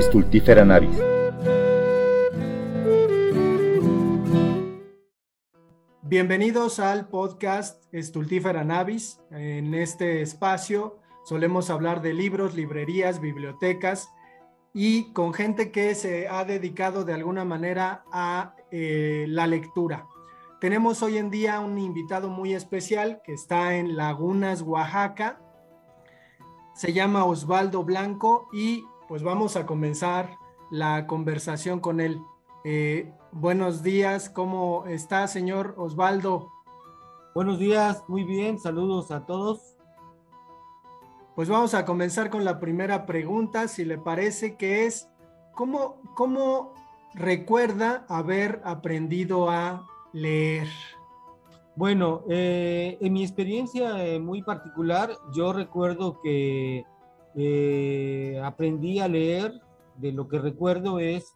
Stultifera navis. Bienvenidos al podcast Stultifera navis. En este espacio solemos hablar de libros, librerías, bibliotecas y con gente que se ha dedicado de alguna manera a eh, la lectura. Tenemos hoy en día un invitado muy especial que está en Lagunas, Oaxaca. Se llama Osvaldo Blanco y pues vamos a comenzar la conversación con él. Eh, buenos días, ¿cómo está, señor Osvaldo? Buenos días, muy bien, saludos a todos. Pues vamos a comenzar con la primera pregunta, si le parece que es, ¿cómo, cómo recuerda haber aprendido a leer? Bueno, eh, en mi experiencia eh, muy particular, yo recuerdo que eh, aprendí a leer, de lo que recuerdo es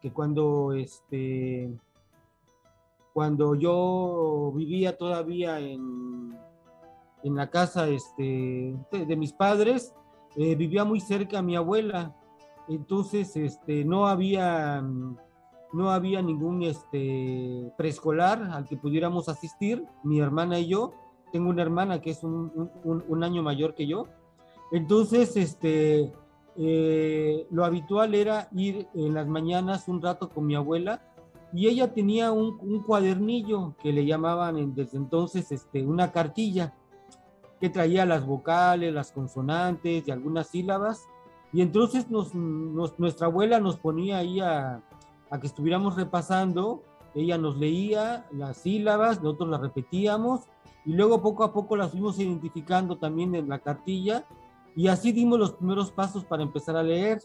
que cuando, este, cuando yo vivía todavía en, en la casa este, de, mis padres, vivía muy cerca mi abuela, entonces este, no había no había ningún este, preescolar al que pudiéramos asistir, mi hermana y yo. Tengo una hermana que es un, año mayor que yo. Entonces, este, eh, lo habitual era ir en las mañanas un rato con mi abuela y ella tenía un, cuadernillo que le llamaban desde entonces este, una cartilla que traía las vocales, las consonantes y algunas sílabas. Y entonces nuestra abuela nos ponía ahí a, a que estuviéramos repasando, ella nos leía las sílabas, nosotros las repetíamos y luego poco a poco las fuimos identificando también en la cartilla y así dimos los primeros pasos para empezar a leer.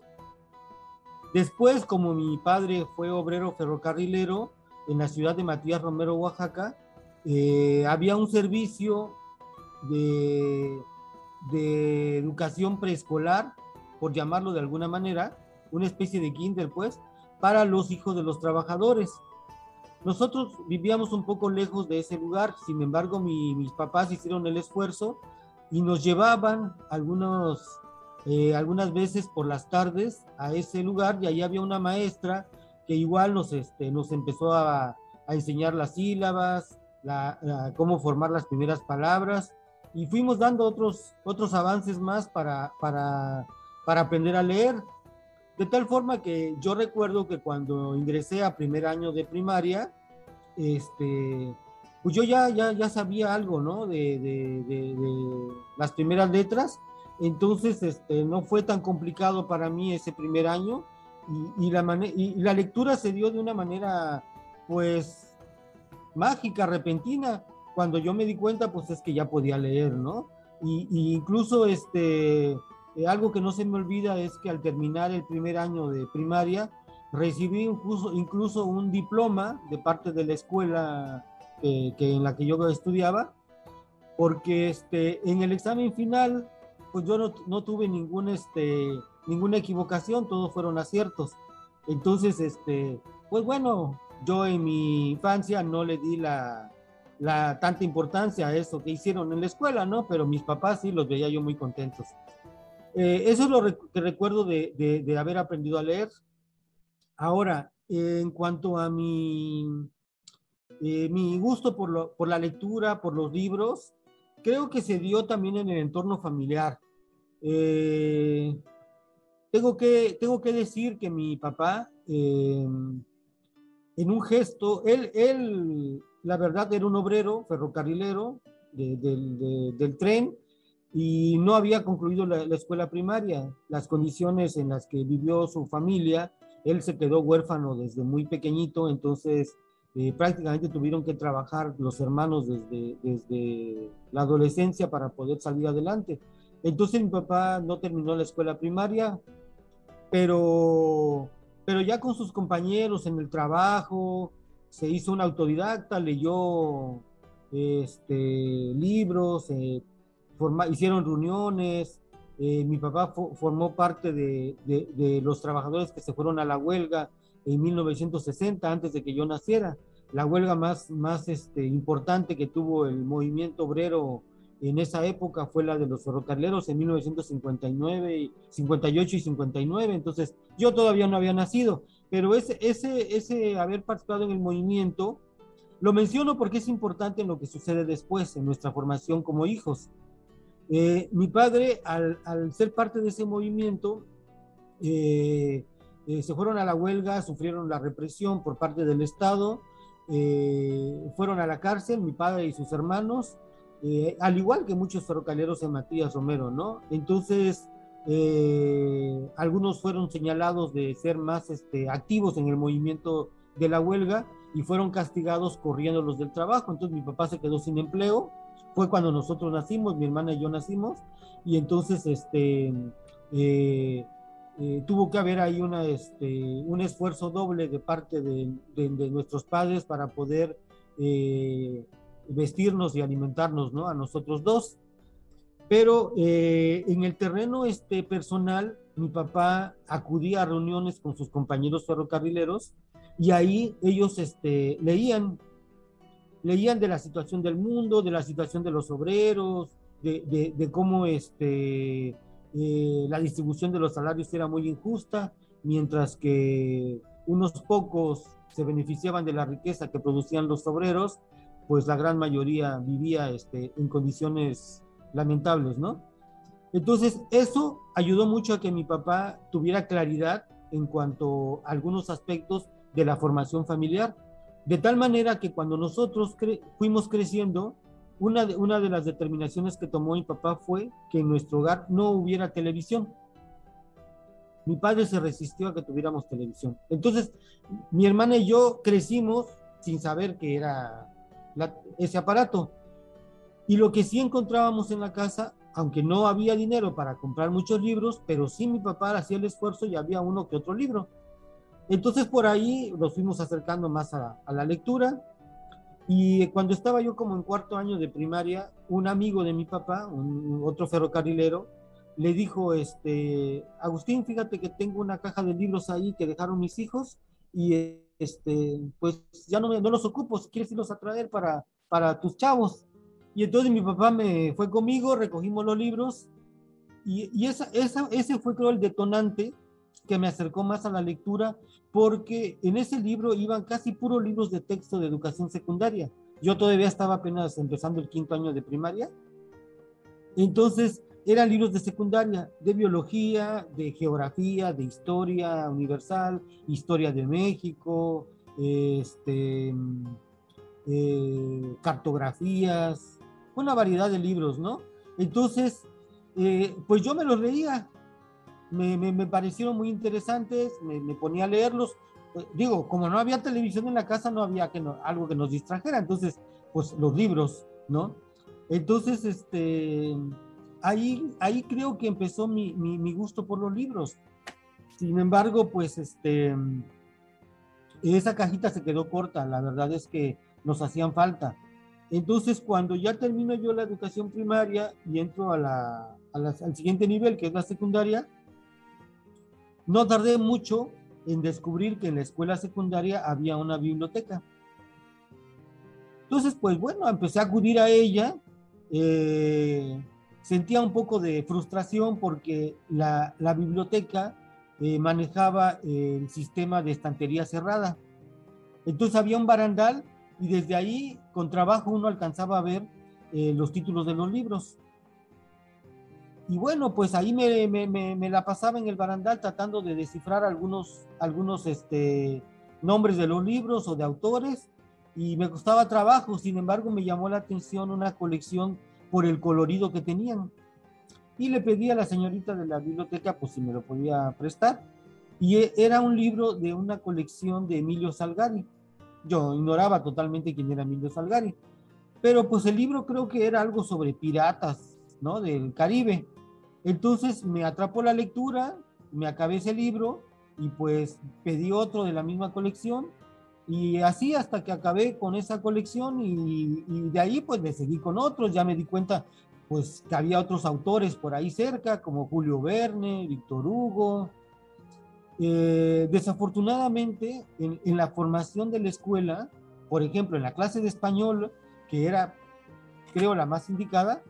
Después, como mi padre fue obrero ferrocarrilero en la ciudad de Matías Romero, Oaxaca, eh, había un servicio de, educación preescolar, por llamarlo de alguna manera, una especie de kinder, pues, para los hijos de los trabajadores. Nosotros vivíamos un poco lejos de ese lugar, sin embargo mis papás hicieron el esfuerzo y nos llevaban algunos, eh, algunas veces por las tardes a ese lugar y ahí había una maestra que igual nos, este, nos empezó a, a enseñar las sílabas, la, cómo formar las primeras palabras y fuimos dando otros, otros avances más para, para, para aprender a leer. De tal forma que yo recuerdo que cuando ingresé a primer año de primaria, este, pues yo ya, ya, ya sabía algo, ¿no? De, de, las primeras letras. Entonces, este, no fue tan complicado para mí ese primer año. Y, la, y la lectura se dio de una manera, pues, mágica, repentina. Cuando yo me di cuenta, pues es que ya podía leer, ¿no? Y, y incluso, este, eh, algo que no se me olvida es que al terminar el primer año de primaria, recibí incluso, incluso un diploma de parte de la escuela que, en la que yo estudiaba, porque este, en el examen final, pues yo no, no tuve ningún, este, ninguna equivocación, todos fueron aciertos. Entonces, este, pues bueno, yo en mi infancia no le di la, la tanta importancia a eso que hicieron en la escuela, ¿no? Pero mis papás sí los veía yo muy contentos. Eh, eso es lo que recuerdo de, de, haber aprendido a leer. Ahora, en cuanto a mi, eh, mi gusto por, la lectura, por los libros, creo que se dio también en el entorno familiar. Eh, tengo, que, decir que mi papá, en un gesto, él, él, la verdad, era un obrero ferrocarrilero del tren, y no había concluido la, escuela primaria. Las condiciones en las que vivió su familia, él se quedó huérfano desde muy pequeñito, entonces eh, prácticamente tuvieron que trabajar los hermanos desde, desde la adolescencia para poder salir adelante. Entonces mi papá no terminó la escuela primaria, pero, pero ya con sus compañeros en el trabajo, se hizo un autodidacta, leyó este, libros, eh, hicieron reuniones, eh, mi papá formó parte de, los trabajadores que se fueron a la huelga en 1960, antes de que yo naciera, la huelga más, más este, importante que tuvo el movimiento obrero en esa época fue la de los ferrocarrileros en 1959, 58 y 59, entonces yo todavía no había nacido, pero ese, ese, ese haber participado en el movimiento, lo menciono porque es importante en lo que sucede después, en nuestra formación como hijos. Eh, mi padre, al, al, ser parte de ese movimiento, eh, eh, se fueron a la huelga, sufrieron la represión por parte del Estado, fueron a la cárcel, mi padre y sus hermanos, eh, al igual que muchos ferrocarrileros en Matías Romero, ¿no? Entonces, eh, algunos fueron señalados de ser más este, activos en el movimiento de la huelga y fueron castigados corriéndolos del trabajo. Entonces mi papá se quedó sin empleo. Fue cuando nosotros nacimos, mi hermana y yo nacimos, y entonces este, eh, tuvo que haber ahí una, este, un esfuerzo doble de parte de, de nuestros padres para poder vestirnos y alimentarnos, ¿no? A nosotros dos. Pero eh, en el terreno este, personal, mi papá acudía a reuniones con sus compañeros ferrocarrileros y ahí ellos este, leían, leían de la situación del mundo, de la situación de los obreros, de, de, cómo este, eh, la distribución de los salarios era muy injusta, mientras que unos pocos se beneficiaban de la riqueza que producían los obreros pues la gran mayoría vivía este, en condiciones lamentables, ¿no? Entonces, eso ayudó mucho a que mi papá tuviera claridad en cuanto a algunos aspectos de la formación familiar, de tal manera que cuando nosotros fuimos creciendo, una de, una de las determinaciones que tomó mi papá fue que en nuestro hogar no hubiera televisión. Mi padre se resistió a que tuviéramos televisión. Entonces, mi hermana y yo crecimos sin saber que era ese aparato. Y lo que sí encontrábamos en la casa, aunque no había dinero para comprar muchos libros, pero sí mi papá hacía el esfuerzo y había uno que otro libro. Entonces por ahí nos fuimos acercando más a, la lectura. Y cuando estaba yo como en cuarto año de primaria, un amigo de mi papá, un, otro ferrocarrilero, le dijo, este, Agustín, fíjate que tengo una caja de libros ahí que dejaron mis hijos y este, pues ya no, no los ocupo, quieres irlos a traer para, para tus chavos. Y entonces mi papá me fue conmigo, recogimos los libros y, y ese fue creo el detonante que me acercó más a la lectura porque en ese libro iban casi puros libros de texto de educación secundaria. Yo todavía estaba apenas empezando el quinto año de primaria. Entonces, eran libros de secundaria, de biología, de geografía, de historia universal, historia de México, este, eh, cartografías, una variedad de libros, ¿no? Entonces, eh, pues yo me los leía, me, me, parecieron muy interesantes, me, ponía a leerlos. Eh, digo, como no había televisión en la casa, no había que algo que nos distrajera, entonces, pues los libros, ¿no? Entonces, este, ahí, ahí creo que empezó mi, mi, gusto por los libros. Sin embargo, pues este, esa cajita se quedó corta, la verdad es que nos hacían falta. Entonces, cuando ya termino yo la educación primaria y entro a la, al siguiente nivel, que es la secundaria, no tardé mucho en descubrir que en la escuela secundaria había una biblioteca. Entonces, pues bueno, empecé a acudir a ella. Eh, sentía un poco de frustración porque la, biblioteca eh, manejaba el sistema de estantería cerrada. Entonces había un barandal y desde ahí con trabajo uno alcanzaba a ver eh, los títulos de los libros. Y bueno, pues ahí me, me, me, la pasaba en el barandal tratando de descifrar algunos, algunos este, nombres de los libros o de autores y me costaba trabajo, sin embargo me llamó la atención una colección por el colorido que tenían. Y le pedí a la señorita de la biblioteca pues si me lo podía prestar. Y e, era un libro de una colección de Emilio Salgari. Yo ignoraba totalmente quién era Emilio Salgari. Pero pues el libro creo que era algo sobre piratas, ¿no? Del Caribe. Entonces me atrapó la lectura, me acabé ese libro y pues pedí otro de la misma colección y así hasta que acabé con esa colección y, de ahí pues me seguí con otros, ya me di cuenta pues que había otros autores por ahí cerca, como Julio Verne, Víctor Hugo. Eh, desafortunadamente, en, en, la formación de la escuela, por ejemplo, en la clase de español, que era, creo, la más indicada,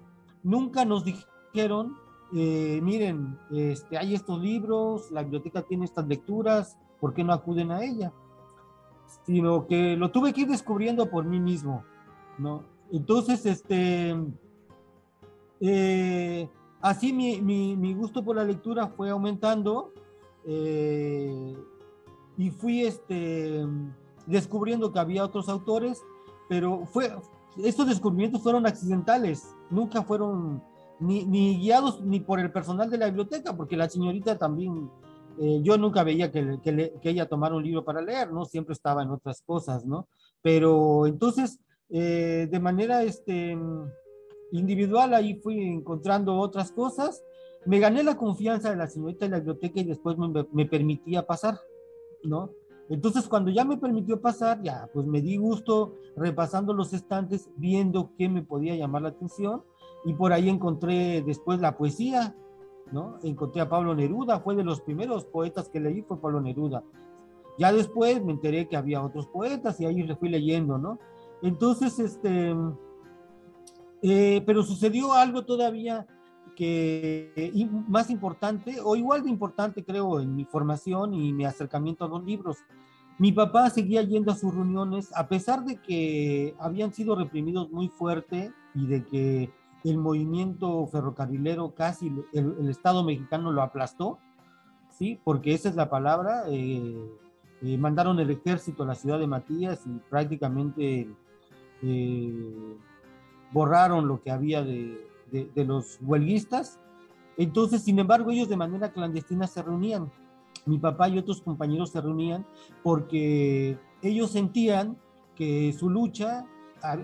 nunca nos dijeron, eh, miren, este, hay estos libros, la biblioteca tiene estas lecturas, ¿por qué no acuden a ella? Sino que lo tuve que ir descubriendo por mí mismo, ¿no? Entonces, este, eh, así mi, mi, gusto por la lectura fue aumentando eh, y fui este, descubriendo que había otros autores, pero fue, estos descubrimientos fueron accidentales, nunca fueron ni, ni, guiados ni por el personal de la biblioteca, porque la señorita también, eh, yo nunca veía que, que, que, ella tomara un libro para leer, ¿no? Siempre estaba en otras cosas, ¿no? Pero entonces, eh, de manera este, individual, ahí fui encontrando otras cosas. Me gané la confianza de la señorita de la biblioteca y después me, me permitía pasar, ¿no? Entonces, cuando ya me permitió pasar, ya, pues me di gusto repasando los estantes, viendo qué me podía llamar la atención, y por ahí encontré después la poesía, ¿no? Encontré a Pablo Neruda, fue de los primeros poetas que leí, fue Pablo Neruda. Ya después me enteré que había otros poetas y ahí le fui leyendo, ¿no? Entonces, este, eh, pero sucedió algo todavía que más importante, o igual de importante creo en mi formación y mi acercamiento a los libros. Mi papá seguía yendo a sus reuniones, a pesar de que habían sido reprimidos muy fuerte y de que el movimiento ferrocarrilero casi el, Estado mexicano lo aplastó, ¿sí? Porque esa es la palabra. Eh, eh, mandaron el ejército a la ciudad de Matías y prácticamente borraron lo que había de, de, los huelguistas. Entonces, sin embargo, ellos de manera clandestina se reunían. Mi papá y otros compañeros se reunían porque ellos sentían que su lucha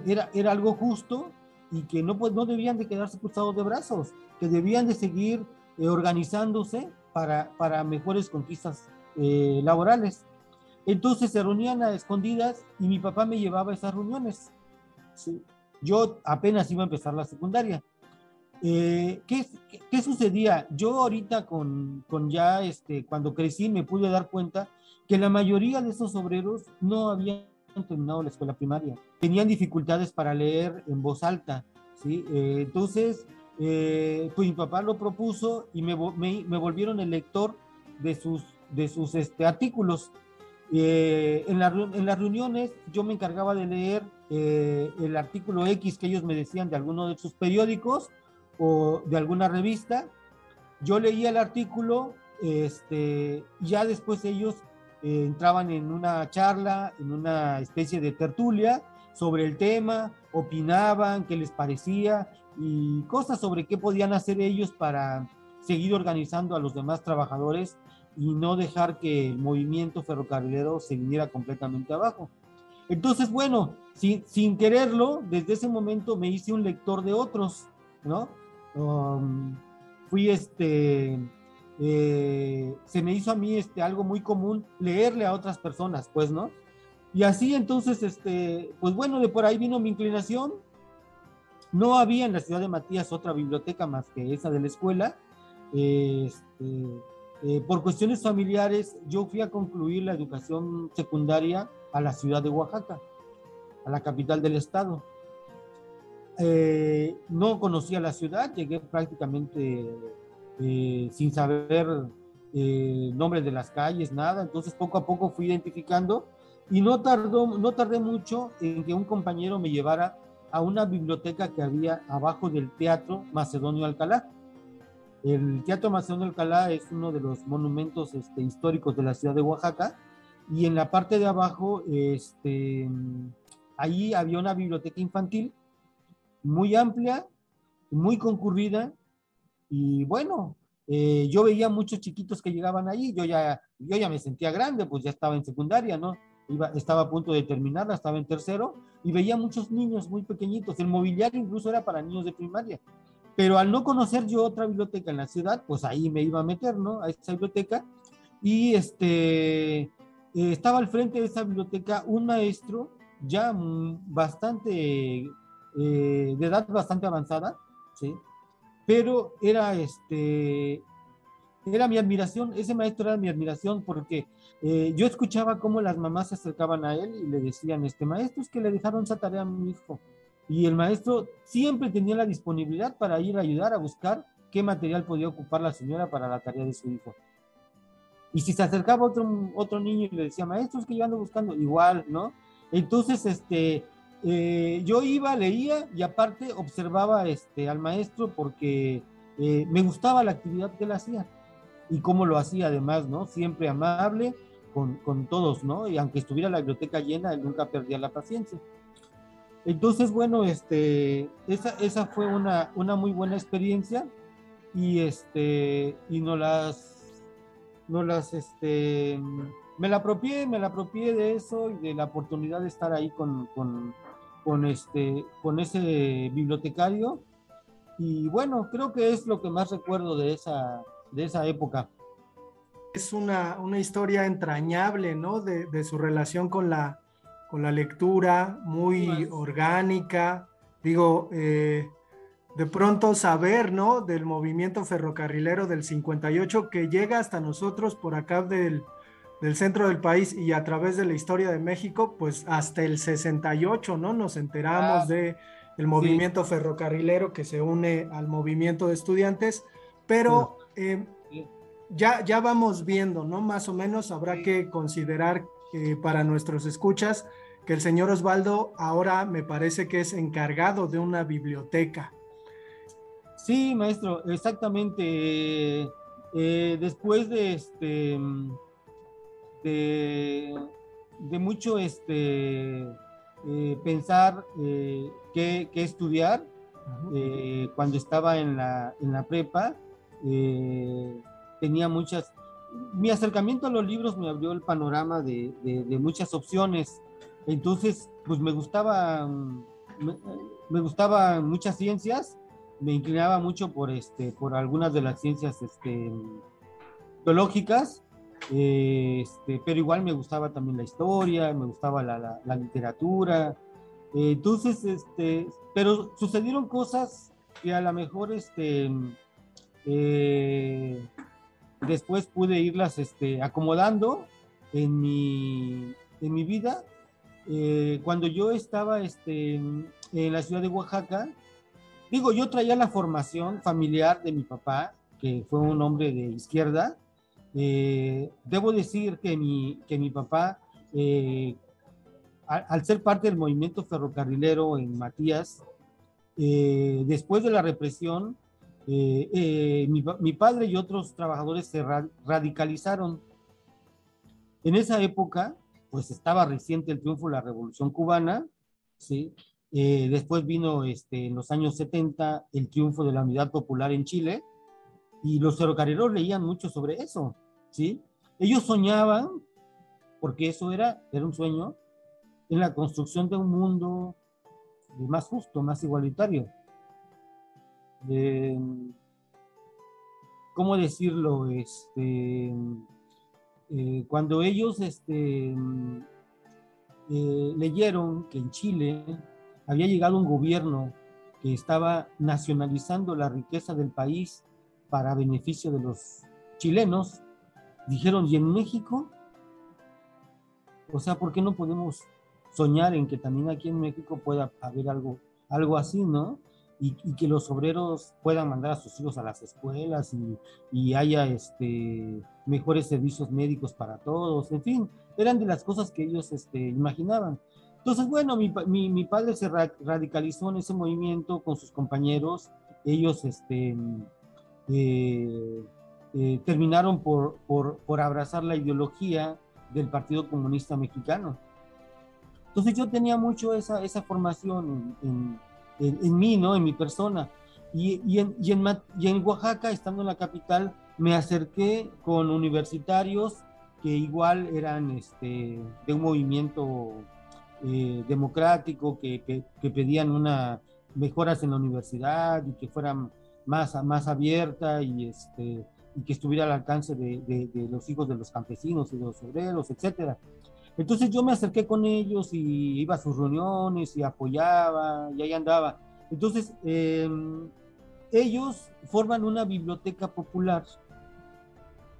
era, era algo justo y que no, pues, no debían de quedarse cruzados de brazos, que debían de seguir eh, organizándose para, para mejores conquistas eh, laborales. Entonces se reunían a escondidas y mi papá me llevaba a esas reuniones. Yo apenas iba a empezar la secundaria. Eh, ¿qué, qué, sucedía? Yo ahorita con, con, ya, este, cuando crecí, me pude dar cuenta que la mayoría de esos obreros no habían terminado la escuela primaria. Tenían dificultades para leer en voz alta, ¿sí? Eh, entonces, eh, pues mi papá lo propuso y me, me, me, volvieron el lector de sus, de sus este, artículos. en, la, en, las reuniones yo me encargaba de leer el artículo X que ellos me decían de alguno de sus periódicos o de alguna revista. Yo leía el artículo, este, ya después ellos eh, entraban en una charla, en una especie de tertulia sobre el tema, opinaban qué les parecía y cosas sobre qué podían hacer ellos para seguir organizando a los demás trabajadores y no dejar que el movimiento ferrocarrilero se viniera completamente abajo. Entonces, bueno, sin, sin quererlo, desde ese momento me hice un lector de otros, ¿no? Um, fui este, eh, se me hizo a mí este, algo muy común leerle a otras personas, pues, ¿no? Y así entonces, este, pues bueno, de por ahí vino mi inclinación. No había en la ciudad de Matías otra biblioteca más que esa de la escuela. Este, eh, por cuestiones familiares, yo fui a concluir la educación secundaria a la ciudad de Oaxaca, a la capital del estado. Eh, no conocía la ciudad, llegué prácticamente eh, sin saber eh, nombres de las calles, nada, entonces poco a poco fui identificando y no, tardó, no tardé mucho en que un compañero me llevara a una biblioteca que había abajo del Teatro Macedonio Alcalá. El Teatro Macedonio Alcalá es uno de los monumentos este, históricos de la ciudad de Oaxaca y en la parte de abajo, este, ahí había una biblioteca infantil muy amplia, muy concurrida y bueno, eh, yo veía muchos chiquitos que llegaban ahí, yo ya, yo ya me sentía grande, pues ya estaba en secundaria, ¿no? Iba, estaba a punto de terminarla, estaba en tercero y veía muchos niños muy pequeñitos, el mobiliario incluso era para niños de primaria, pero al no conocer yo otra biblioteca en la ciudad, pues ahí me iba a meter, ¿no? A esa biblioteca y este, eh, estaba al frente de esa biblioteca un maestro ya bastante eh, de edad bastante avanzada, ¿sí? Pero era, este, era mi admiración, ese maestro era mi admiración porque eh, yo escuchaba cómo las mamás se acercaban a él y le decían, este maestro es que le dejaron esa tarea a mi hijo, y el maestro siempre tenía la disponibilidad para ir a ayudar a buscar qué material podía ocupar la señora para la tarea de su hijo. Y si se acercaba otro, otro niño y le decía, maestro, es que yo ando buscando, igual, ¿no? Entonces, este, eh, yo iba, leía y aparte observaba este, al maestro porque eh, me gustaba la actividad que él hacía y cómo lo hacía además, ¿no? Siempre amable con, con todos, ¿no? Y aunque estuviera la biblioteca llena, él nunca perdía la paciencia. Entonces, bueno, este, esa, esa fue una, una muy buena experiencia y, este, y no las, no las, este, me la apropié, me la apropié de eso y de la oportunidad de estar ahí con, con, con, este, con ese bibliotecario. Y bueno, creo que es lo que más recuerdo de esa, de esa época. Es una, una historia entrañable, ¿no? De, de su relación con la, con la lectura, muy orgánica. Digo, eh, de pronto saber, ¿no? Del movimiento ferrocarrilero del 58 que llega hasta nosotros por acá del, del centro del país y a través de la historia de México, pues hasta el 68, ¿no? Nos enteramos ah, de el movimiento ferrocarrilero que se une al movimiento de estudiantes, pero eh, ya, ya vamos viendo, ¿no? Más o menos habrá que considerar para nuestros escuchas, que el señor Osvaldo ahora me parece que es encargado de una biblioteca. Sí, maestro, exactamente. Eh, después de este de, mucho este eh, pensar eh, qué, estudiar cuando estaba en la, en la prepa, tenía muchas mi acercamiento a los libros me abrió el panorama de, muchas opciones. Entonces, pues me gustaba, me, gustaban muchas ciencias, me inclinaba mucho por, este, por algunas de las ciencias este, biológicas, este, pero igual me gustaba también la historia, me gustaba la, literatura. entonces, este, pero sucedieron cosas que a lo mejor este, eh, después pude irlas este, acomodando en mi, en mi vida. Eh, cuando yo estaba este, en la ciudad de Oaxaca, digo, yo traía la formación familiar de mi papá, que fue un hombre de izquierda. Eh, debo decir que mi, que mi papá, eh, al, ser parte del movimiento ferrocarrilero en Matías, después de la represión, eh, eh, mi, padre y otros trabajadores se radicalizaron. En esa época, pues estaba reciente el triunfo de la Revolución Cubana, ¿sí? Eh, después vino este, en los años 70 el triunfo de la Unidad Popular en Chile, y los ferrocarrileros leían mucho sobre eso, ¿sí? Ellos soñaban, porque eso era, era un sueño, en la construcción de un mundo más justo, más igualitario. ¿cómo decirlo? Este, eh, cuando ellos este, eh, leyeron que en Chile había llegado un gobierno que estaba nacionalizando la riqueza del país para beneficio de los chilenos, dijeron, ¿y en México? O sea, ¿por qué no podemos soñar en que también aquí en México pueda haber algo, algo así, ¿no? y, que los obreros puedan mandar a sus hijos a las escuelas y, haya este, mejores servicios médicos para todos, en fin, eran de las cosas que ellos este, imaginaban. Entonces, bueno, mi, padre se radicalizó en ese movimiento con sus compañeros, ellos este, eh, eh, terminaron por, por, por abrazar la ideología del Partido Comunista Mexicano. Entonces yo tenía mucho esa, esa formación en en, mí, ¿no? En mi persona. Y, y, en, y, en, y, en, Oaxaca, estando en la capital, me acerqué con universitarios que igual eran este, de un movimiento eh, democrático, que, que, pedían una mejoras en la universidad y que fueran más, más abierta y, este, y que estuviera al alcance de, de, de, los hijos de los campesinos y de los obreros, etcétera. Entonces yo me acerqué con ellos y iba a sus reuniones y apoyaba y ahí andaba. Entonces em, ellos forman una biblioteca popular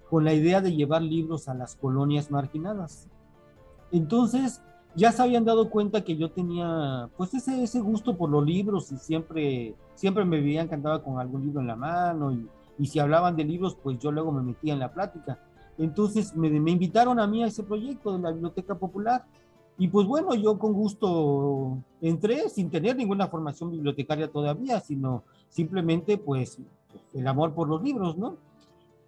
con la idea de llevar libros a las colonias marginadas. Entonces ya se habían dado cuenta que yo tenía pues ese, ese gusto por los libros y siempre, siempre me veían que andaba con algún libro en la mano y, y si hablaban de libros pues yo luego me metía en la plática. Entonces me, me, invitaron a mí a ese proyecto de la Biblioteca Popular y pues bueno, yo con gusto entré sin tener ninguna formación bibliotecaria todavía, sino simplemente pues el amor por los libros, ¿no?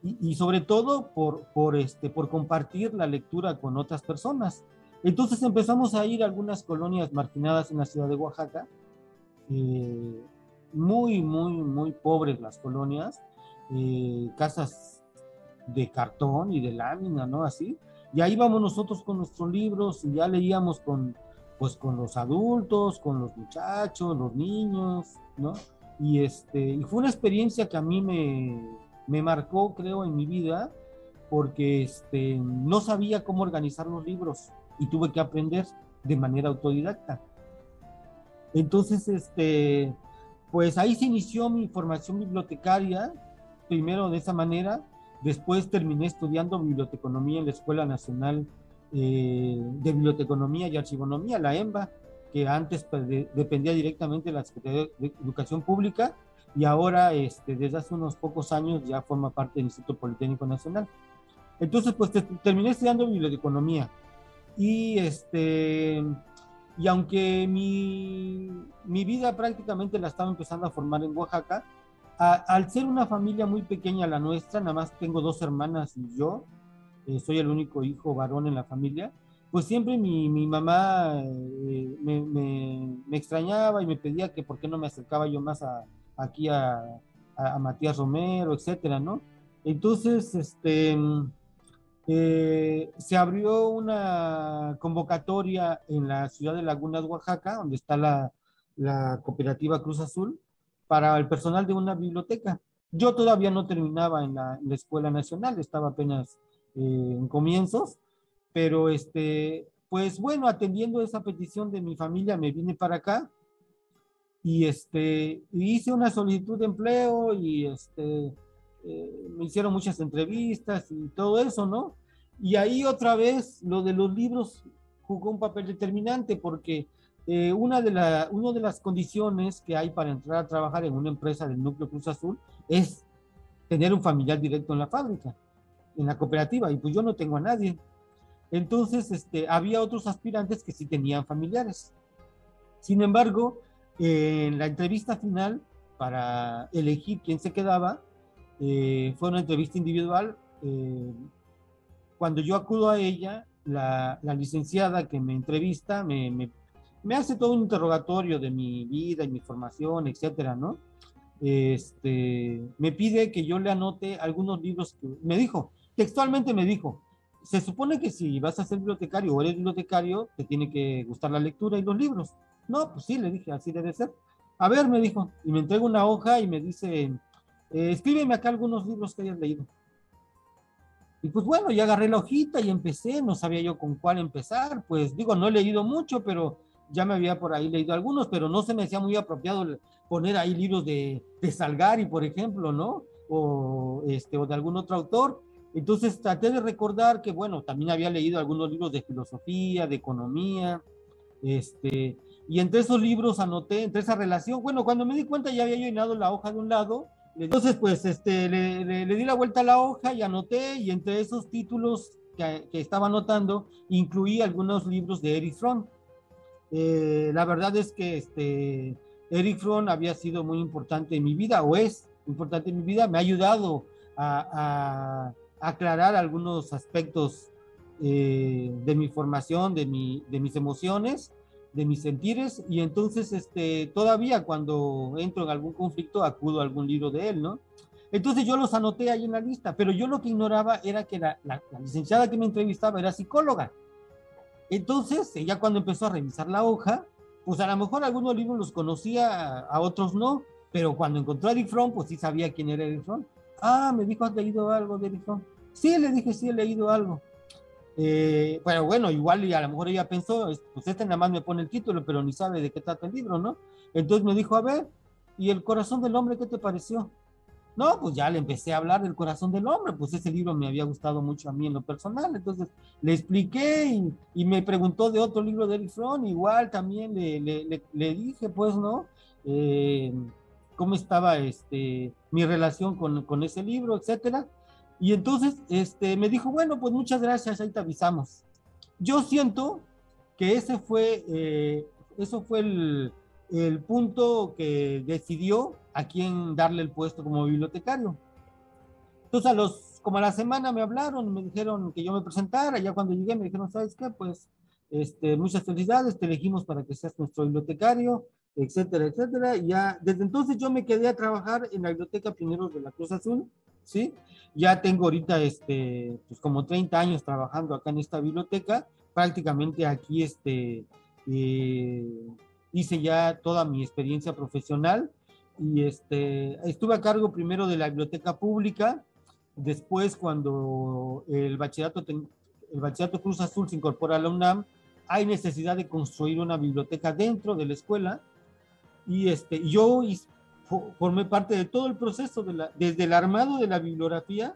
Y, y sobre todo por, por, este, por compartir la lectura con otras personas. Entonces empezamos a ir a algunas colonias marginadas en la ciudad de Oaxaca, eh, muy, muy, muy pobres las colonias, eh, casas de cartón y de lámina, ¿no? Así. Y ahí vamos nosotros con nuestros libros y ya leíamos con, pues, con los adultos, con los muchachos, los niños, ¿no? Y, este, fue una experiencia que a mí me, me marcó, creo, en mi vida, porque este, no sabía cómo organizar los libros y tuve que aprender de manera autodidacta. Entonces, este, pues ahí se inició mi formación bibliotecaria, primero de esa manera, después terminé estudiando biblioteconomía en la Escuela Nacional eh, de Biblioteconomía y Archivonomía, la EMBA, que antes de, dependía directamente de la Secretaría de Educación Pública y ahora, este, desde hace unos pocos años, ya forma parte del Instituto Politécnico Nacional. Entonces, pues terminé estudiando biblioteconomía y este, y aunque mi, mi vida prácticamente la estaba empezando a formar en Oaxaca, al ser una familia muy pequeña la nuestra, nada más tengo dos hermanas y yo, eh, soy el único hijo varón en la familia, pues siempre mi, mi mamá eh, me, me, extrañaba y me pedía que por qué no me acercaba yo más a, aquí a, a, a Matías Romero, etcétera, ¿no? Entonces, este, eh, se abrió una convocatoria en la ciudad de Lagunas, Oaxaca, donde está la, la, cooperativa Cruz Azul, para el personal de una biblioteca. Yo todavía no terminaba en la, en la Escuela Nacional, estaba apenas eh, en comienzos, pero este, pues bueno, atendiendo esa petición de mi familia, me vine para acá y este, hice una solicitud de empleo y este, eh, me hicieron muchas entrevistas y todo eso, ¿no? Y ahí otra vez lo de los libros jugó un papel determinante porque eh, una, de la, una de las condiciones que hay para entrar a trabajar en una empresa del núcleo Cruz Azul es tener un familiar directo en la fábrica, en la cooperativa, y pues yo no tengo a nadie. Entonces, este, había otros aspirantes que sí tenían familiares. Sin embargo, en la entrevista final, para elegir quién se quedaba, eh, fue una entrevista individual. Eh, cuando yo acudo a ella, la, la licenciada que me entrevista me, me, me, hace todo un interrogatorio de mi vida y mi formación, etcétera, ¿no? Este, me pide que yo le anote algunos libros que me dijo, textualmente me dijo, se supone que si vas a ser bibliotecario o eres bibliotecario, te tiene que gustar la lectura y los libros. No, pues sí, le dije, así debe ser. A ver, me dijo, y me entrega una hoja y me dice, eh, escríbeme acá algunos libros que hayas leído. Y pues bueno, ya agarré la hojita y empecé, no sabía yo con cuál empezar, pues digo, no he leído mucho, pero ya me había por ahí leído algunos, pero no se me hacía muy apropiado poner ahí libros de, de Salgari, por ejemplo, ¿no? O, este, o de algún otro autor. Entonces traté de recordar que, bueno, también había leído algunos libros de filosofía, de economía, este, y entre esos libros anoté, entre esa relación, bueno, cuando me di cuenta ya había llenado la hoja de un lado, entonces pues este, le, di la vuelta a la hoja y anoté, y entre esos títulos que, que estaba anotando, incluí algunos libros de Eric Fromm. Eh, la verdad es que este, Eric Fromm había sido muy importante en mi vida, o es importante en mi vida, me ha ayudado a, a aclarar algunos aspectos eh, de mi formación, de, mi, de mis emociones, de mis sentires y entonces este, todavía cuando entro en algún conflicto acudo a algún libro de él, ¿no? Entonces yo los anoté ahí en la lista, pero yo lo que ignoraba era que la, la, la licenciada que me entrevistaba era psicóloga. Entonces ella cuando empezó a revisar la hoja, pues a lo mejor algunos libros los conocía, a otros no, pero cuando encontró a Eric pues sí sabía quién era Eric. Ah, me dijo, ¿has leído algo de Eric? Sí, le dije, sí, he leído algo. Eh, pero bueno, igual y a lo mejor ella pensó, pues este nada más me pone el título, pero ni sabe de qué trata el libro, ¿no? Entonces me dijo, a ver, ¿y el corazón del hombre qué te pareció? No, pues ya le empecé a hablar del corazón del hombre, pues ese libro me había gustado mucho a mí en lo personal, entonces le expliqué y, me preguntó de otro libro de Eric igual también le, le, le, dije, pues, ¿no? Eh, cómo estaba este, mi relación con, con, ese libro, etcétera. Y entonces este, me dijo, bueno, pues muchas gracias, ahí te avisamos. Yo siento que ese fue, eh, eso fue el, el punto que decidió a quién darle el puesto como bibliotecario. Entonces, a los, como a la semana me hablaron, me dijeron que yo me presentara, ya cuando llegué me dijeron, ¿sabes qué? Pues, este, muchas felicidades, te elegimos para que seas nuestro bibliotecario, etcétera, etcétera. Y ya, desde entonces yo me quedé a trabajar en la Biblioteca Pioneros de la Cruz Azul, ¿sí? Ya tengo ahorita, este, pues como 30 años trabajando acá en esta biblioteca, prácticamente aquí, este, eh, hice ya toda mi experiencia profesional y este, estuve a cargo primero de la biblioteca pública, después cuando el bachillerato, el bachillerato Cruz Azul se incorpora a la UNAM, hay necesidad de construir una biblioteca dentro de la escuela y este, yo formé parte de todo el proceso, de la, desde el armado de la bibliografía,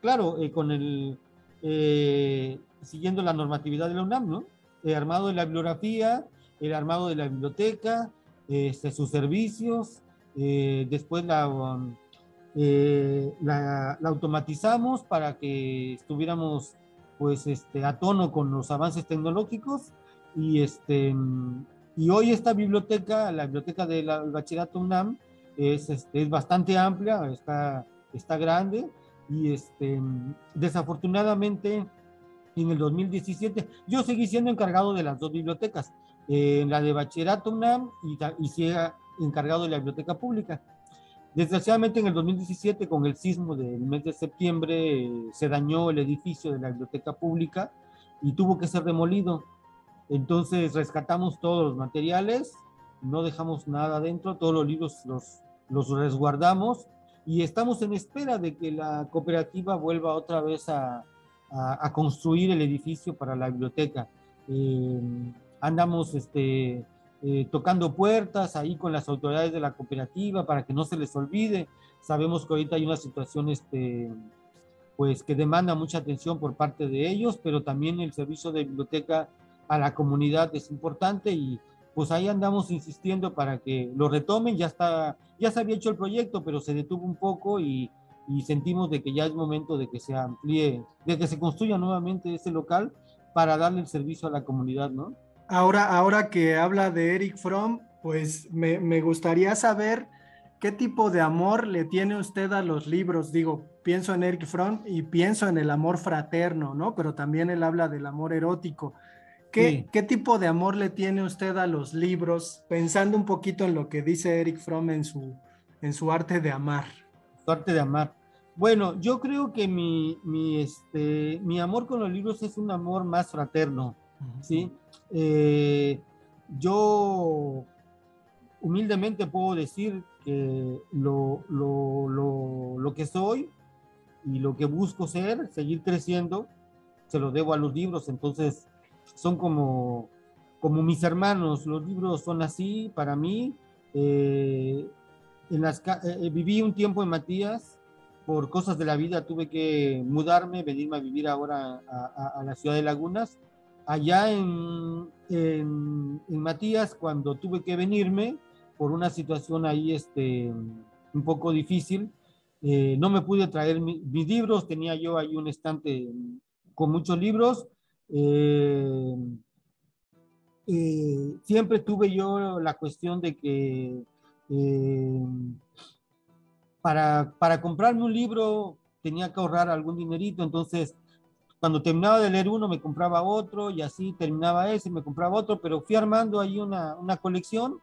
claro, eh, con el, eh, siguiendo la normatividad de la UNAM, ¿no? El armado de la bibliografía, el armado de la biblioteca, este, sus servicios, eh, después um, eh, la, la, automatizamos para que estuviéramos pues este, a tono con los avances tecnológicos. Y, este, y hoy esta biblioteca, la biblioteca del bachillerato UNAM, es, este, es bastante amplia, está, está grande. Y este, desafortunadamente en el 2017 yo seguí siendo encargado de las dos bibliotecas, eh, la de Bachillerato UNAM y, y encargado de la biblioteca pública. Desgraciadamente en el 2017 con el sismo del mes de septiembre se dañó el edificio de la biblioteca pública y tuvo que ser demolido. Entonces rescatamos todos los materiales, no dejamos nada dentro, todos los libros los, los resguardamos y estamos en espera de que la cooperativa vuelva otra vez a, a, construir el edificio para la biblioteca. Eh, andamos este, eh, tocando puertas ahí con las autoridades de la cooperativa para que no se les olvide. Sabemos que ahorita hay una situación este, pues, que demanda mucha atención por parte de ellos, pero también el servicio de biblioteca a la comunidad es importante y pues ahí andamos insistiendo para que lo retomen. Ya, está, ya se había hecho el proyecto, pero se detuvo un poco y, y sentimos de que ya es momento de que se amplíe, de que se construya nuevamente ese local para darle el servicio a la comunidad, ¿no? Ahora, ahora que habla de Eric Fromm, pues me, me, gustaría saber qué tipo de amor le tiene usted a los libros. Digo, pienso en Eric Fromm y pienso en el amor fraterno, ¿no? Pero también él habla del amor erótico. ¿Qué, ¿Qué, tipo de amor le tiene usted a los libros? Pensando un poquito en lo que dice Eric Fromm en su, en su arte de amar. Su arte de amar. Bueno, yo creo que mi, mi, este, mi amor con los libros es un amor más fraterno, ¿sí? Eh, yo humildemente puedo decir que lo, lo, que soy y lo que busco ser, seguir creciendo, se lo debo a los libros, entonces son como, como mis hermanos, los libros son así para mí. Eh, en las, eh, viví un tiempo en Matías, por cosas de la vida tuve que mudarme, venirme a vivir ahora a la ciudad de Lagunas allá en, en, Matías, cuando tuve que venirme por una situación ahí este, un poco difícil, eh, no me pude traer mis libros, tenía yo ahí un estante con muchos libros. Eh, eh, siempre tuve yo la cuestión de que para, para comprarme un libro tenía que ahorrar algún dinerito, entonces cuando terminaba de leer uno me compraba otro y así terminaba ese me compraba otro, pero fui armando ahí una, una colección.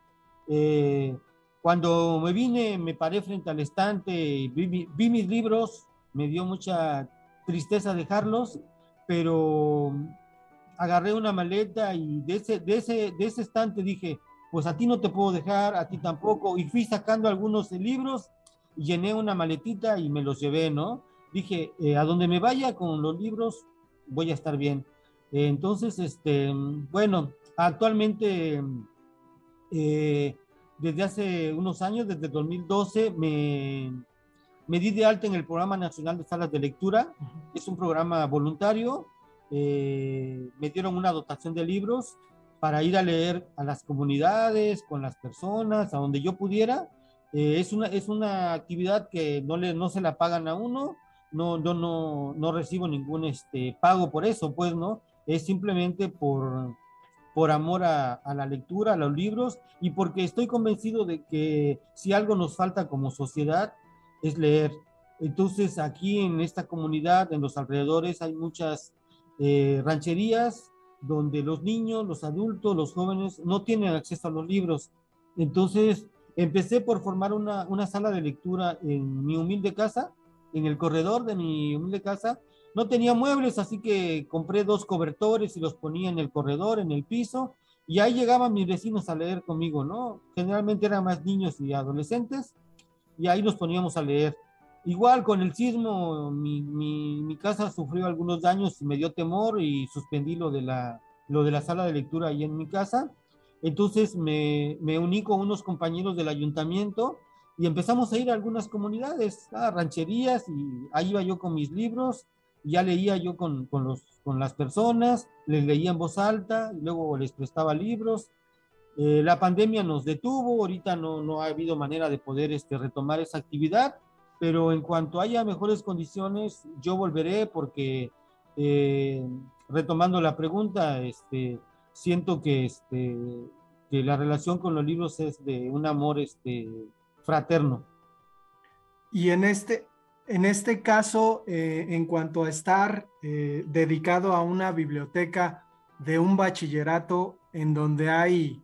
Eh, cuando me vine, me paré frente al estante y vi, vi, mis libros, me dio mucha tristeza dejarlos, pero agarré una maleta y de ese, de ese, de ese estante dije, pues a ti no te puedo dejar, a ti tampoco, y fui sacando algunos libros, llené una maletita y me los llevé, ¿no? Dije, eh, a donde me vaya con los libros, voy a estar bien. Eh, entonces, este, bueno, actualmente, eh, desde hace unos años, desde 2012, me, me di de alta en el Programa Nacional de Salas de Lectura. Es un programa voluntario. Eh, me dieron una dotación de libros para ir a leer a las comunidades, con las personas, a donde yo pudiera. Eh, es, una, es una actividad que no, le, no se la pagan a uno, no, yo no, no recibo ningún este, pago por eso, pues, ¿no? Es simplemente por, por amor a, a, la lectura, a los libros, y porque estoy convencido de que si algo nos falta como sociedad es leer. Entonces, aquí en esta comunidad, en los alrededores, hay muchas eh, rancherías donde los niños, los adultos, los jóvenes no tienen acceso a los libros. Entonces, empecé por formar una, una sala de lectura en mi humilde casa, en el corredor de mi humilde casa. No tenía muebles, así que compré dos cobertores y los ponía en el corredor, en el piso, y ahí llegaban mis vecinos a leer conmigo, ¿no? Generalmente eran más niños y adolescentes, y ahí nos poníamos a leer. Igual con el sismo, mi, mi, mi, casa sufrió algunos daños y me dio temor y suspendí lo de la, lo de la sala de lectura ahí en mi casa. Entonces me, me uní con unos compañeros del ayuntamiento y empezamos a ir a algunas comunidades, a rancherías, y ahí iba yo con mis libros, ya leía yo con, con, los, con las personas, les leía en voz alta, y luego les prestaba libros. Eh, la pandemia nos detuvo, ahorita no, no ha habido manera de poder este, retomar esa actividad, pero en cuanto haya mejores condiciones, yo volveré porque, eh, retomando la pregunta, este, siento que, este, que la relación con los libros es de un amor este, fraterno. Y en este, en este caso, eh, en cuanto a estar eh, dedicado a una biblioteca de un bachillerato en donde hay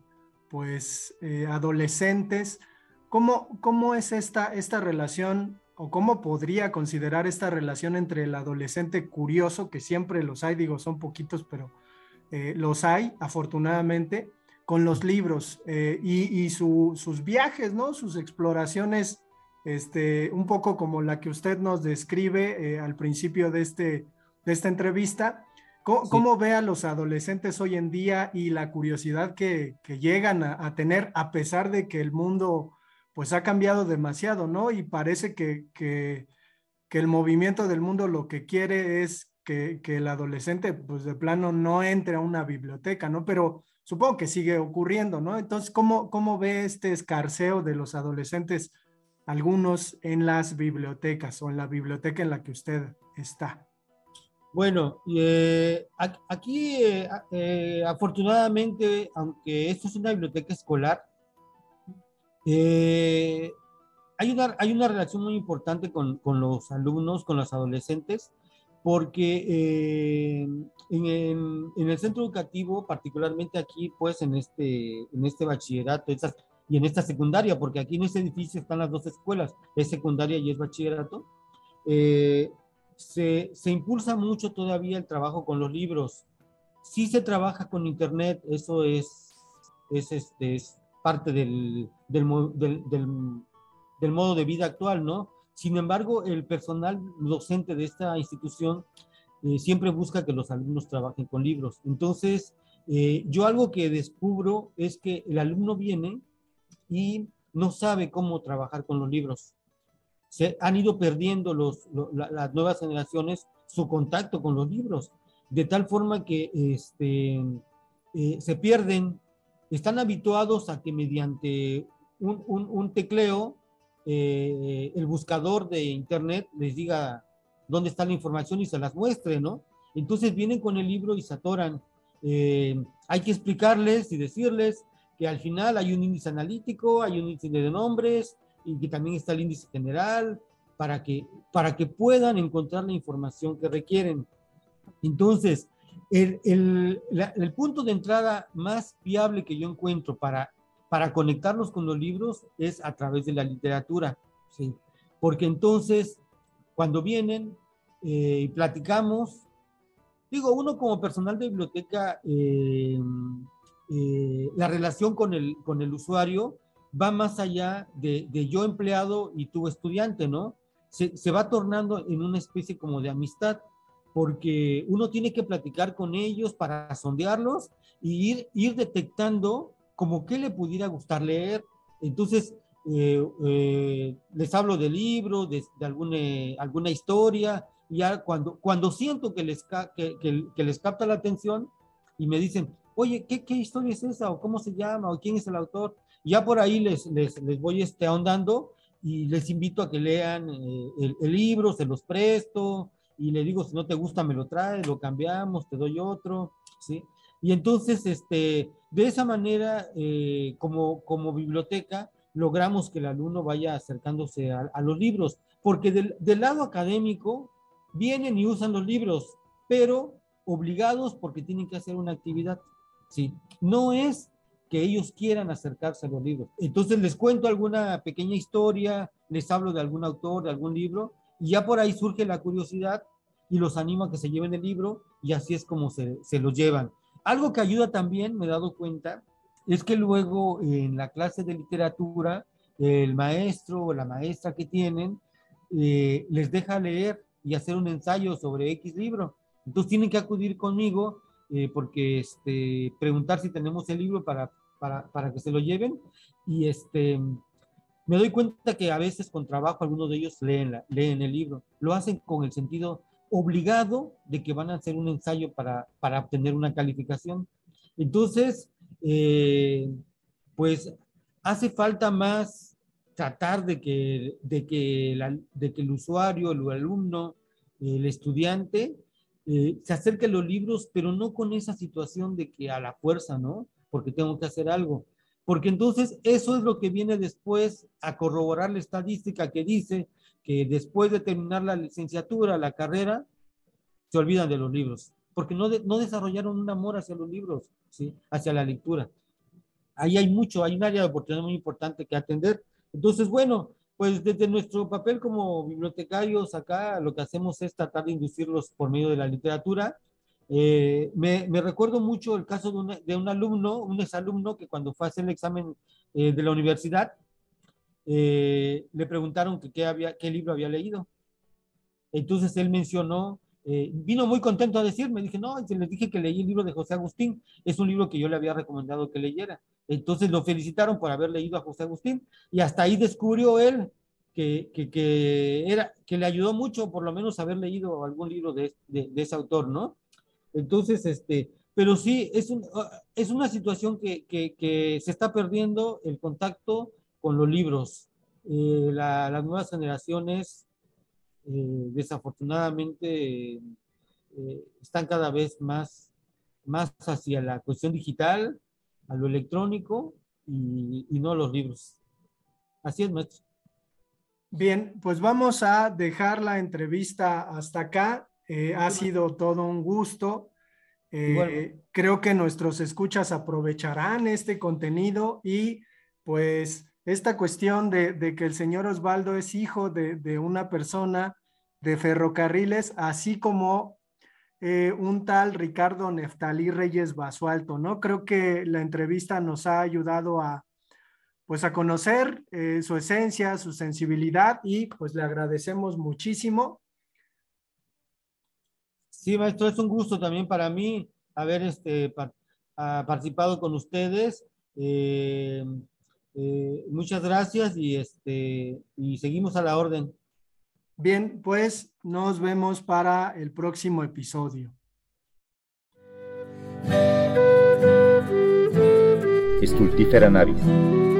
pues eh, adolescentes, ¿cómo, ¿cómo es esta, esta relación o cómo podría considerar esta relación entre el adolescente curioso, que siempre los hay, digo, son poquitos, pero los hay, afortunadamente, con los libros eh, y, y su, sus viajes, ¿no? Sus exploraciones, este, un poco como la que usted nos describe eh, al principio de, este, de esta entrevista. ¿Cómo, sí. ¿Cómo, ve a los adolescentes hoy en día y la curiosidad que, que llegan a, a, tener a pesar de que el mundo pues ha cambiado demasiado, ¿no? Y parece que, que, que el movimiento del mundo lo que quiere es que, que, el adolescente, pues de plano, no entre a una biblioteca, ¿no? Pero supongo que sigue ocurriendo, ¿no? Entonces, ¿cómo, cómo ve este escarceo de los adolescentes, algunos en las bibliotecas o en la biblioteca en la que usted está? Bueno, eh, aquí eh, eh, afortunadamente, aunque esto es una biblioteca escolar, hay, una, hay una relación muy importante con, con, los alumnos, con los adolescentes, porque eh, en, en, en, el centro educativo, particularmente aquí, pues en este, en este bachillerato y en esta secundaria, porque aquí en este edificio están las dos escuelas, es secundaria y es bachillerato, eh, se, se, impulsa mucho todavía el trabajo con los libros. Sí se trabaja con internet, eso es, es, este, es parte del, del, del, del, modo de vida actual, ¿no? Sin embargo, el personal docente de esta institución eh, siempre busca que los alumnos trabajen con libros. Entonces, eh, yo algo que descubro es que el alumno viene y no sabe cómo trabajar con los libros. Se han ido perdiendo las nuevas generaciones su contacto con los libros, de tal forma que este, eh, se pierden están habituados a que mediante un, un, un tecleo, eh, el buscador de Internet les diga dónde está la información y se las muestre, ¿no? Entonces vienen con el libro y se atoran. Eh, hay que explicarles y decirles que al final hay un índice analítico, hay un índice de nombres y que también está el índice general para que, para que puedan encontrar la información que requieren. Entonces, el, el, la, el, punto de entrada más viable que yo encuentro para, para conectarnos con los libros es a través de la literatura, ¿sí? porque entonces cuando vienen eh, y platicamos, digo, uno como personal de biblioteca, eh, eh, la relación con el, con el usuario va más allá de, de yo empleado y tú estudiante, ¿no? Se, se va tornando en una especie como de amistad porque uno tiene que platicar con ellos para sondearlos y ir, ir detectando como qué le pudiera gustar leer. Entonces, les hablo de libros, de, alguna, alguna historia, y ya cuando, cuando siento que les, que, que, les capta la atención y me dicen, oye, ¿qué, ¿qué, historia es esa? ¿O cómo se llama? ¿O quién es el autor? Ya por ahí les, les, les voy este, ahondando y les invito a que lean el, el, libro, se los presto, y le digo, si no te gusta, me lo traes, lo cambiamos, te doy otro, ¿sí? Y entonces, este, de esa manera, eh, como, como biblioteca, logramos que el alumno vaya acercándose a, los libros, porque del, del, lado académico vienen y usan los libros, pero obligados porque tienen que hacer una actividad, ¿sí? No es que ellos quieran acercarse a los libros. Entonces les cuento alguna pequeña historia, les hablo de algún autor, de algún libro, y ya por ahí surge la curiosidad y los animo a que se lleven el libro y así es como se, se lo llevan. Algo que ayuda también, me he dado cuenta, es que luego en la clase de literatura, el maestro o la maestra que tienen eh, les deja leer y hacer un ensayo sobre X libro. Entonces tienen que acudir conmigo eh, porque este, preguntar si tenemos el libro para, para, para que se lo lleven y este, me doy cuenta que a veces con trabajo algunos de ellos leen, la, leen el libro, lo hacen con el sentido obligado de que van a hacer un ensayo para, para obtener una calificación. Entonces, eh, pues hace falta más tratar de que, de que, de que el usuario, el alumno, el estudiante, eh, se acerque a los libros, pero no con esa situación de que a la fuerza, ¿no? Porque tengo que hacer algo, porque entonces eso es lo que viene después a corroborar la estadística que dice que después de terminar la licenciatura, la carrera, se olvidan de los libros, porque no, no desarrollaron un amor hacia los libros, ¿sí? hacia la lectura. Ahí hay mucho, hay un área de oportunidad muy importante que atender. Entonces, bueno, pues desde nuestro papel como bibliotecarios acá, lo que hacemos es tratar de inducirlos por medio de la literatura, eh, me, recuerdo mucho el caso de, una, de, un alumno, un exalumno que cuando fue a hacer el examen eh, de la universidad, eh, le preguntaron que qué, había, qué libro había leído. Entonces él mencionó, vino muy contento a decirme, dije, no, les dije que leí el libro de José Agustín, es un libro que yo le había recomendado que leyera. Entonces lo felicitaron por haber leído a José Agustín y hasta ahí descubrió él que, que, que era, que le ayudó mucho por lo menos haber leído algún libro de, de, de ese autor, ¿no? Entonces, este, pero sí, es, un, es una situación que, que, se está perdiendo el contacto con los libros. Eh, las nuevas generaciones, eh, desafortunadamente, eh, están cada vez más, más hacia la cuestión digital, a lo electrónico y, y no los libros. Así es, maestro. Bien, pues vamos a dejar la entrevista hasta acá. Eh, ha sido todo un gusto. Eh, creo que nuestros escuchas aprovecharán este contenido y pues esta cuestión de, que el señor Osvaldo es hijo de, una persona de ferrocarriles, así como eh, un tal Ricardo Neftalí Reyes Basualto, ¿no? Creo que la entrevista nos ha ayudado a, pues a conocer su esencia, su sensibilidad y pues le agradecemos muchísimo Sí, maestro, es un gusto también para mí haber este, participado con ustedes. Eh, eh, muchas gracias y, este, y seguimos a la orden. Bien, pues nos vemos para el próximo episodio. Estultífera Navis.